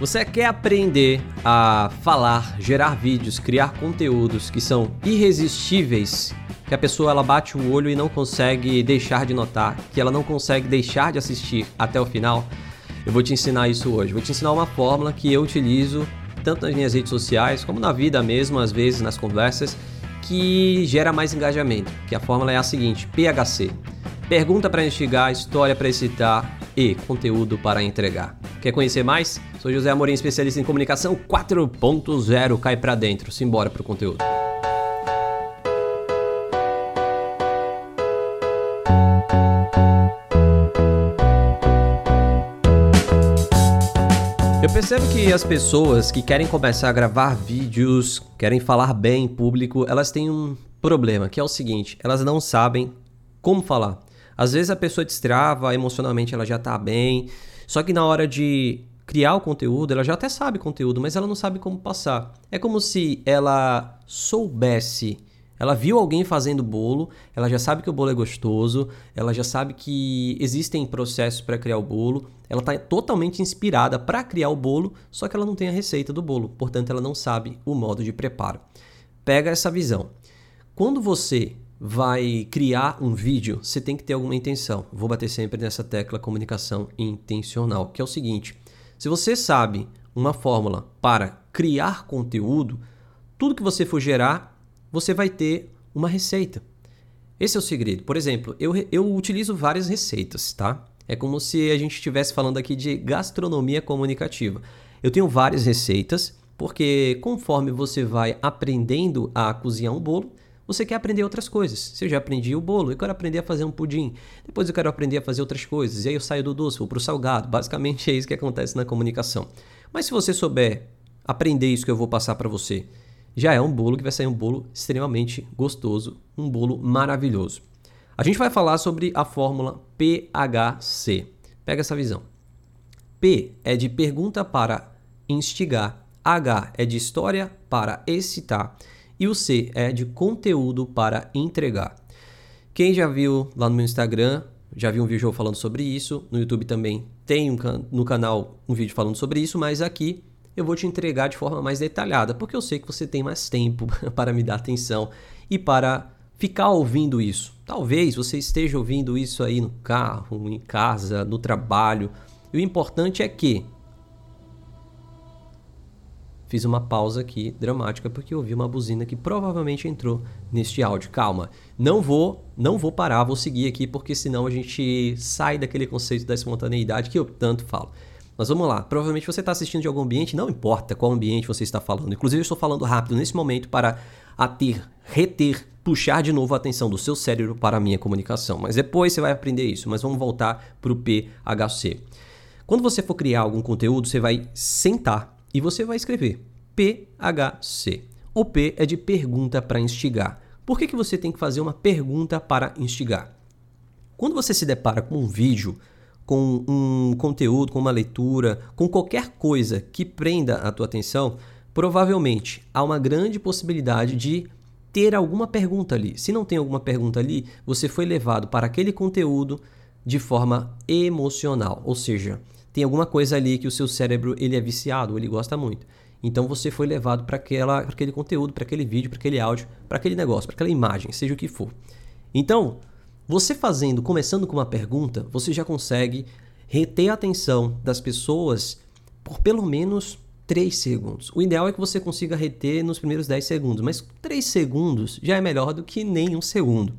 Você quer aprender a falar, gerar vídeos, criar conteúdos que são irresistíveis, que a pessoa ela bate o olho e não consegue deixar de notar, que ela não consegue deixar de assistir até o final? Eu vou te ensinar isso hoje. Vou te ensinar uma fórmula que eu utilizo tanto nas minhas redes sociais como na vida mesmo, às vezes nas conversas, que gera mais engajamento. Que a fórmula é a seguinte: PHC. Pergunta para instigar, história para excitar e conteúdo para entregar. Quer conhecer mais? Sou José Amorim, especialista em comunicação 4.0. Cai para dentro. Simbora pro conteúdo. Eu percebo que as pessoas que querem começar a gravar vídeos, querem falar bem em público, elas têm um problema, que é o seguinte: elas não sabem como falar. Às vezes a pessoa destrava, emocionalmente ela já tá bem, só que na hora de criar o conteúdo, ela já até sabe conteúdo, mas ela não sabe como passar. É como se ela soubesse, ela viu alguém fazendo bolo, ela já sabe que o bolo é gostoso, ela já sabe que existem processos para criar o bolo, ela está totalmente inspirada para criar o bolo, só que ela não tem a receita do bolo, portanto ela não sabe o modo de preparo. Pega essa visão. Quando você vai criar um vídeo, você tem que ter alguma intenção. Vou bater sempre nessa tecla comunicação intencional, que é o seguinte: se você sabe uma fórmula para criar conteúdo, tudo que você for gerar, você vai ter uma receita. Esse é o segredo. Por exemplo, eu, eu utilizo várias receitas, tá? É como se a gente estivesse falando aqui de gastronomia comunicativa. Eu tenho várias receitas, porque conforme você vai aprendendo a cozinhar um bolo, você quer aprender outras coisas. Se eu já aprendi o bolo, eu quero aprender a fazer um pudim. Depois eu quero aprender a fazer outras coisas. E aí eu saio do doce, vou para o salgado. Basicamente é isso que acontece na comunicação. Mas se você souber aprender isso que eu vou passar para você, já é um bolo que vai sair um bolo extremamente gostoso, um bolo maravilhoso. A gente vai falar sobre a fórmula PHC. Pega essa visão. P é de pergunta para instigar, H é de história para excitar e o C é de conteúdo para entregar. Quem já viu lá no meu Instagram, já viu um vídeo falando sobre isso. No YouTube também tem um no canal um vídeo falando sobre isso, mas aqui eu vou te entregar de forma mais detalhada, porque eu sei que você tem mais tempo para me dar atenção e para ficar ouvindo isso. Talvez você esteja ouvindo isso aí no carro, em casa, no trabalho. E o importante é que Fiz uma pausa aqui dramática porque eu ouvi uma buzina que provavelmente entrou neste áudio. Calma, não vou, não vou parar, vou seguir aqui porque senão a gente sai daquele conceito da espontaneidade que eu tanto falo. Mas vamos lá, provavelmente você está assistindo de algum ambiente, não importa qual ambiente você está falando. Inclusive eu estou falando rápido nesse momento para ater, reter, puxar de novo a atenção do seu cérebro para a minha comunicação. Mas depois você vai aprender isso, mas vamos voltar para o PHC. Quando você for criar algum conteúdo, você vai sentar e você vai escrever PHC. O P é de pergunta para instigar. Por que, que você tem que fazer uma pergunta para instigar? Quando você se depara com um vídeo, com um conteúdo, com uma leitura, com qualquer coisa que prenda a tua atenção, provavelmente há uma grande possibilidade de ter alguma pergunta ali. Se não tem alguma pergunta ali, você foi levado para aquele conteúdo de forma emocional, ou seja, tem alguma coisa ali que o seu cérebro ele é viciado, ele gosta muito. Então você foi levado para aquele conteúdo, para aquele vídeo, para aquele áudio, para aquele negócio, para aquela imagem, seja o que for. Então, você fazendo, começando com uma pergunta, você já consegue reter a atenção das pessoas por pelo menos 3 segundos. O ideal é que você consiga reter nos primeiros 10 segundos, mas 3 segundos já é melhor do que nem um segundo.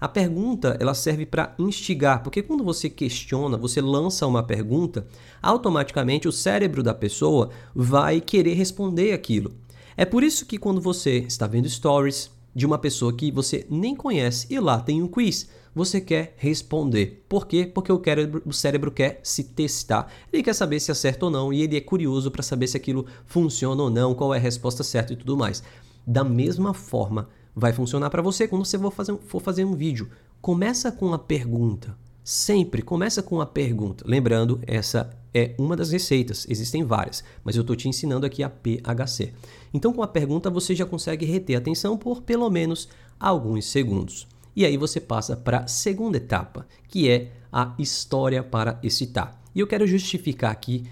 A pergunta ela serve para instigar, porque quando você questiona, você lança uma pergunta, automaticamente o cérebro da pessoa vai querer responder aquilo. É por isso que quando você está vendo stories de uma pessoa que você nem conhece e lá tem um quiz, você quer responder. Por quê? Porque o cérebro, o cérebro quer se testar. Ele quer saber se acerta ou não e ele é curioso para saber se aquilo funciona ou não, qual é a resposta certa e tudo mais. Da mesma forma, vai funcionar para você quando você for fazer, for fazer um vídeo. Começa com a pergunta. Sempre começa com a pergunta. Lembrando, essa é uma das receitas, existem várias, mas eu estou te ensinando aqui a PHC. Então, com a pergunta, você já consegue reter a atenção por pelo menos alguns segundos. E aí você passa para a segunda etapa, que é a história para excitar. E eu quero justificar aqui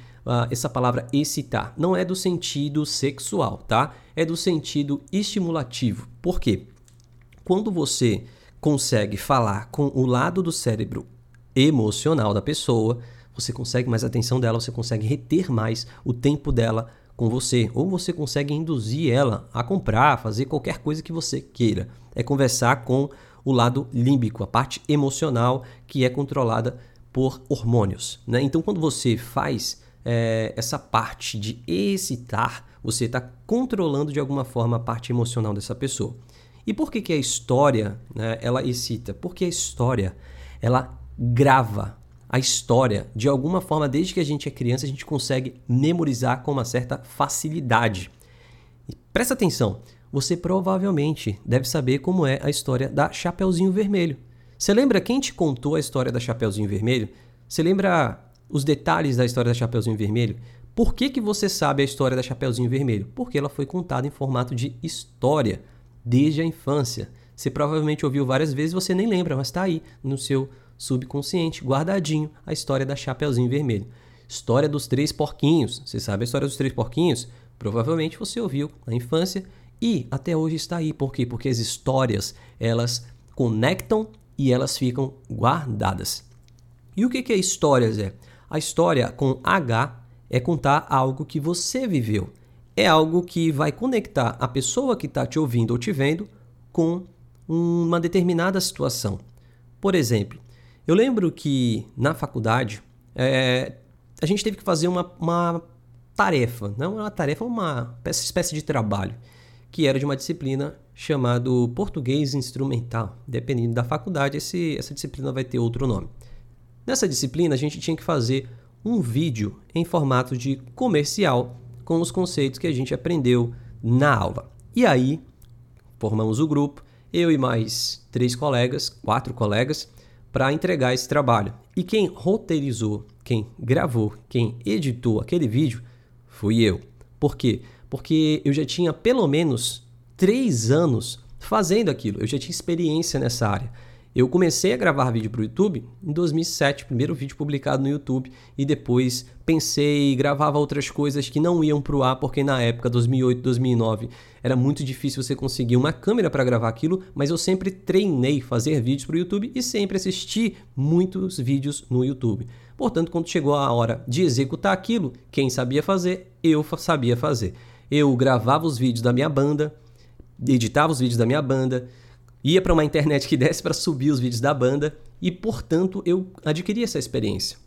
essa palavra excitar. Não é do sentido sexual, tá? É do sentido estimulativo. Por quê? Quando você consegue falar com o lado do cérebro emocional da pessoa, você consegue mais atenção dela, você consegue reter mais o tempo dela com você, ou você consegue induzir ela a comprar, fazer qualquer coisa que você queira. É conversar com o lado límbico, a parte emocional que é controlada por hormônios. Né? Então, quando você faz é, essa parte de excitar, você está controlando de alguma forma a parte emocional dessa pessoa. E por que, que a história né, ela excita? Porque a história ela grava a história de alguma forma desde que a gente é criança a gente consegue memorizar com uma certa facilidade. E presta atenção, você provavelmente deve saber como é a história da Chapeuzinho Vermelho. Você lembra quem te contou a história da Chapeuzinho Vermelho? Você lembra os detalhes da história da Chapeuzinho Vermelho? Por que, que você sabe a história da Chapeuzinho Vermelho? Porque ela foi contada em formato de história desde a infância. Você provavelmente ouviu várias vezes, você nem lembra, mas está aí no seu subconsciente, guardadinho, a história da Chapeuzinho Vermelho. História dos três porquinhos. Você sabe a história dos três porquinhos? Provavelmente você ouviu na infância e até hoje está aí. Por quê? Porque as histórias, elas conectam e elas ficam guardadas. E o que é história, Zé? A história com H é contar algo que você viveu é algo que vai conectar a pessoa que está te ouvindo ou te vendo com uma determinada situação. Por exemplo, eu lembro que na faculdade é, a gente teve que fazer uma, uma tarefa, não uma tarefa, uma espécie de trabalho, que era de uma disciplina chamada Português Instrumental. Dependendo da faculdade, esse, essa disciplina vai ter outro nome. Nessa disciplina, a gente tinha que fazer um vídeo em formato de comercial com os conceitos que a gente aprendeu na aula. E aí, formamos o grupo, eu e mais três colegas, quatro colegas, para entregar esse trabalho. E quem roteirizou, quem gravou, quem editou aquele vídeo fui eu. Por quê? Porque eu já tinha pelo menos três anos fazendo aquilo, eu já tinha experiência nessa área. Eu comecei a gravar vídeo para o YouTube em 2007, primeiro vídeo publicado no YouTube, e depois pensei, gravava outras coisas que não iam para o ar, porque na época, 2008, 2009, era muito difícil você conseguir uma câmera para gravar aquilo, mas eu sempre treinei fazer vídeos para o YouTube e sempre assisti muitos vídeos no YouTube. Portanto, quando chegou a hora de executar aquilo, quem sabia fazer, eu sabia fazer. Eu gravava os vídeos da minha banda, editava os vídeos da minha banda, ia para uma internet que desse para subir os vídeos da banda e, portanto, eu adquiri essa experiência.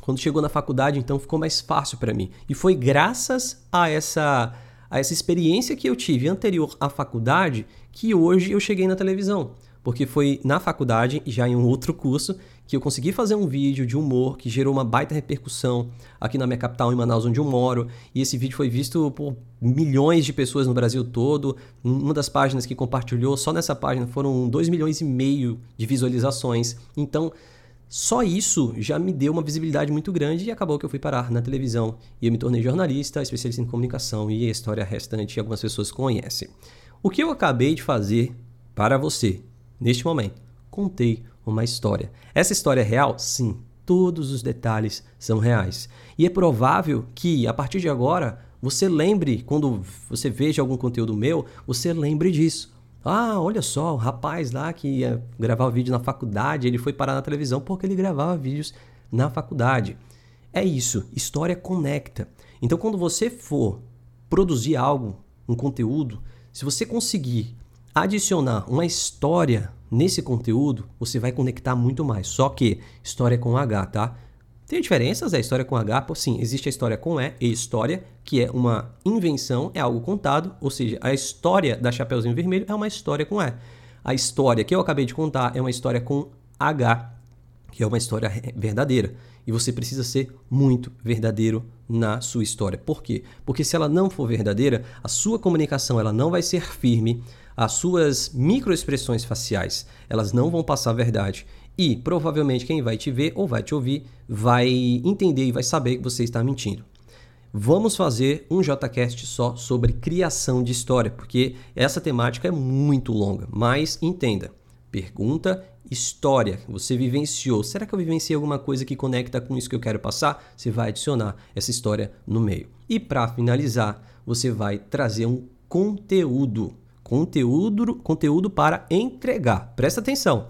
Quando chegou na faculdade, então ficou mais fácil para mim. E foi graças a essa a essa experiência que eu tive anterior à faculdade que hoje eu cheguei na televisão. Porque foi na faculdade, já em um outro curso, que eu consegui fazer um vídeo de humor que gerou uma baita repercussão aqui na minha capital, em Manaus, onde eu moro. E esse vídeo foi visto por milhões de pessoas no Brasil todo. Uma das páginas que compartilhou, só nessa página, foram 2 milhões e meio de visualizações. Então, só isso já me deu uma visibilidade muito grande e acabou que eu fui parar na televisão. E eu me tornei jornalista, especialista em comunicação e a história restante algumas pessoas conhecem. O que eu acabei de fazer para você neste momento? Contei uma história. Essa história é real? Sim, todos os detalhes são reais. E é provável que a partir de agora você lembre, quando você veja algum conteúdo meu, você lembre disso. Ah, olha só, o rapaz lá que ia gravar vídeo na faculdade, ele foi parar na televisão porque ele gravava vídeos na faculdade. É isso, história conecta. Então, quando você for produzir algo, um conteúdo, se você conseguir adicionar uma história nesse conteúdo, você vai conectar muito mais. Só que história com H, tá? Tem diferenças, a história com H, sim, existe a história com E e história, que é uma invenção, é algo contado, ou seja, a história da Chapeuzinho Vermelho é uma história com E. A história que eu acabei de contar é uma história com H, que é uma história verdadeira. E você precisa ser muito verdadeiro na sua história. Por quê? Porque se ela não for verdadeira, a sua comunicação ela não vai ser firme, as suas microexpressões faciais, elas não vão passar a verdade. E provavelmente quem vai te ver ou vai te ouvir vai entender e vai saber que você está mentindo. Vamos fazer um JCast só sobre criação de história, porque essa temática é muito longa. Mas entenda: pergunta história você vivenciou. Será que eu vivenciei alguma coisa que conecta com isso que eu quero passar? Você vai adicionar essa história no meio. E para finalizar, você vai trazer um conteúdo. Conteúdo, conteúdo para entregar. Presta atenção.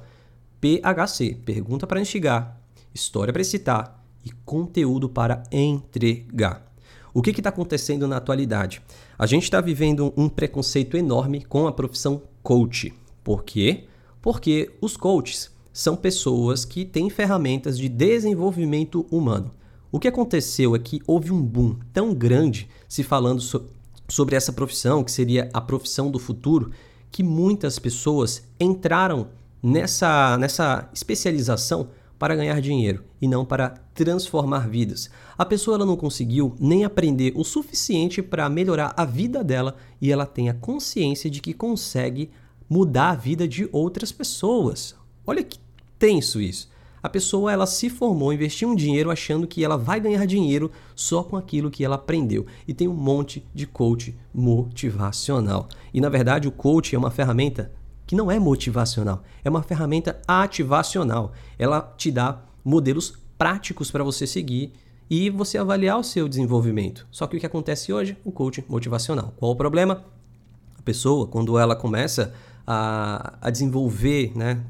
PHC, pergunta para instigar, história para citar e conteúdo para entregar. O que está acontecendo na atualidade? A gente está vivendo um preconceito enorme com a profissão coach. Por quê? Porque os coaches são pessoas que têm ferramentas de desenvolvimento humano. O que aconteceu é que houve um boom tão grande se falando so sobre essa profissão, que seria a profissão do futuro, que muitas pessoas entraram nessa, nessa especialização para ganhar dinheiro e não para transformar vidas. A pessoa ela não conseguiu nem aprender o suficiente para melhorar a vida dela e ela tem a consciência de que consegue mudar a vida de outras pessoas. Olha que tenso isso. A pessoa ela se formou, investiu um dinheiro achando que ela vai ganhar dinheiro só com aquilo que ela aprendeu. E tem um monte de coach motivacional. E na verdade o coach é uma ferramenta que não é motivacional, é uma ferramenta ativacional. Ela te dá modelos práticos para você seguir e você avaliar o seu desenvolvimento. Só que o que acontece hoje? O coaching motivacional. Qual o problema? A pessoa, quando ela começa a, a desenvolver, né?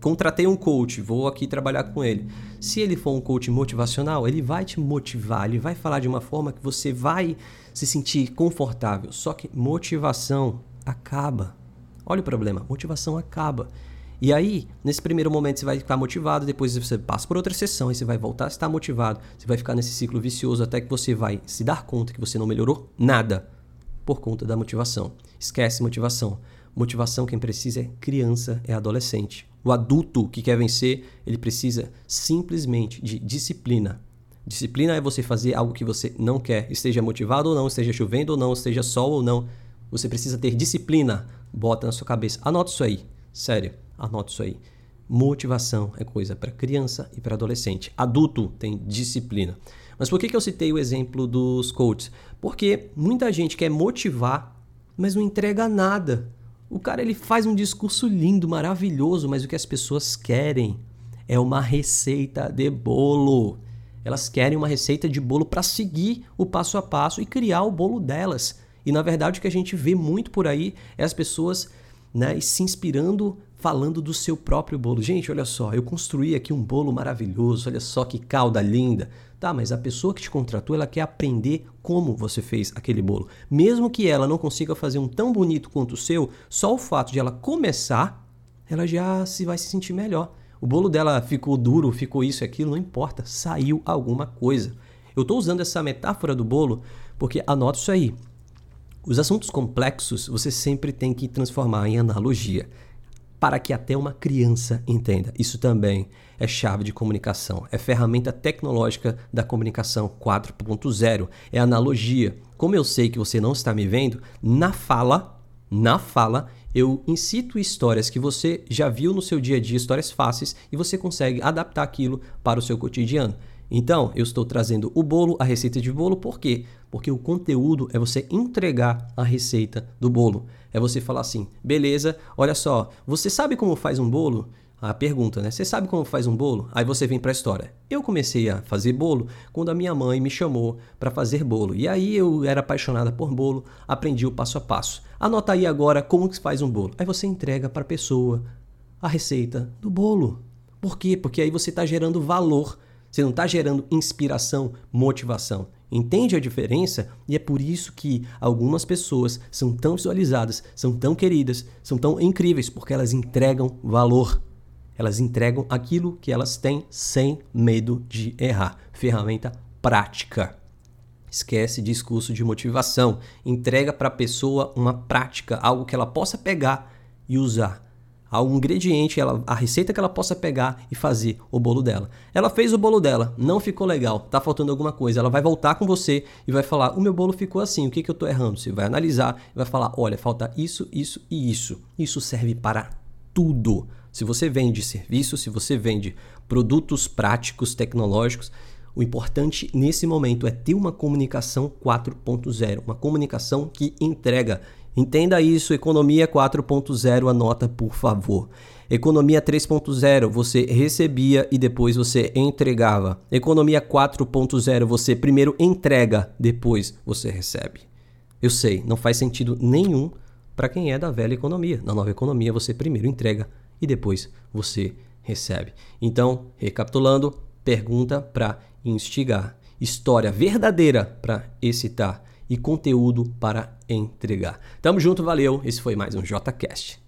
Contratei um coach, vou aqui trabalhar com ele. Se ele for um coach motivacional, ele vai te motivar, ele vai falar de uma forma que você vai se sentir confortável. Só que motivação acaba. Olha o problema, motivação acaba. E aí, nesse primeiro momento, você vai ficar motivado, depois você passa por outra sessão e você vai voltar a estar motivado. Você vai ficar nesse ciclo vicioso até que você vai se dar conta que você não melhorou nada por conta da motivação. Esquece motivação. Motivação quem precisa é criança, é adolescente. O adulto que quer vencer, ele precisa simplesmente de disciplina. Disciplina é você fazer algo que você não quer, esteja motivado ou não, esteja chovendo ou não, esteja sol ou não. Você precisa ter disciplina bota na sua cabeça. Anota isso aí. Sério, anota isso aí. Motivação é coisa para criança e para adolescente. Adulto tem disciplina. Mas por que, que eu citei o exemplo dos coaches? Porque muita gente quer motivar, mas não entrega nada. O cara ele faz um discurso lindo, maravilhoso, mas o que as pessoas querem é uma receita de bolo. Elas querem uma receita de bolo para seguir o passo a passo e criar o bolo delas. E na verdade o que a gente vê muito por aí é as pessoas né, se inspirando falando do seu próprio bolo. Gente, olha só, eu construí aqui um bolo maravilhoso, olha só que calda linda. Tá, mas a pessoa que te contratou, ela quer aprender como você fez aquele bolo. Mesmo que ela não consiga fazer um tão bonito quanto o seu, só o fato de ela começar, ela já se vai se sentir melhor. O bolo dela ficou duro, ficou isso e aquilo, não importa, saiu alguma coisa. Eu estou usando essa metáfora do bolo porque anota isso aí. Os assuntos complexos você sempre tem que transformar em analogia, para que até uma criança entenda. Isso também é chave de comunicação, é ferramenta tecnológica da comunicação 4.0, é analogia. Como eu sei que você não está me vendo, na fala, na fala, eu incito histórias que você já viu no seu dia a dia, histórias fáceis, e você consegue adaptar aquilo para o seu cotidiano. Então, eu estou trazendo o bolo, a receita de bolo, por quê? Porque o conteúdo é você entregar a receita do bolo. É você falar assim: beleza, olha só, você sabe como faz um bolo? A pergunta, né? Você sabe como faz um bolo? Aí você vem para a história. Eu comecei a fazer bolo quando a minha mãe me chamou para fazer bolo. E aí eu era apaixonada por bolo, aprendi o passo a passo. Anota aí agora como que faz um bolo. Aí você entrega para a pessoa a receita do bolo. Por quê? Porque aí você está gerando valor você não está gerando inspiração, motivação. Entende a diferença? E é por isso que algumas pessoas são tão visualizadas, são tão queridas, são tão incríveis, porque elas entregam valor. Elas entregam aquilo que elas têm sem medo de errar. Ferramenta prática. Esquece discurso de motivação. Entrega para a pessoa uma prática, algo que ela possa pegar e usar algum ingrediente, ela, a receita que ela possa pegar e fazer o bolo dela. Ela fez o bolo dela, não ficou legal, tá faltando alguma coisa. Ela vai voltar com você e vai falar: o meu bolo ficou assim, o que, que eu estou errando? Você vai analisar e vai falar: olha, falta isso, isso e isso. Isso serve para tudo. Se você vende serviço, se você vende produtos práticos, tecnológicos, o importante nesse momento é ter uma comunicação 4.0, uma comunicação que entrega Entenda isso, economia 4.0, anota por favor. Economia 3.0, você recebia e depois você entregava. Economia 4.0, você primeiro entrega, depois você recebe. Eu sei, não faz sentido nenhum para quem é da velha economia. Na nova economia, você primeiro entrega e depois você recebe. Então, recapitulando, pergunta para instigar, história verdadeira para excitar e conteúdo para entregar. Tamo junto, valeu. Esse foi mais um JCast.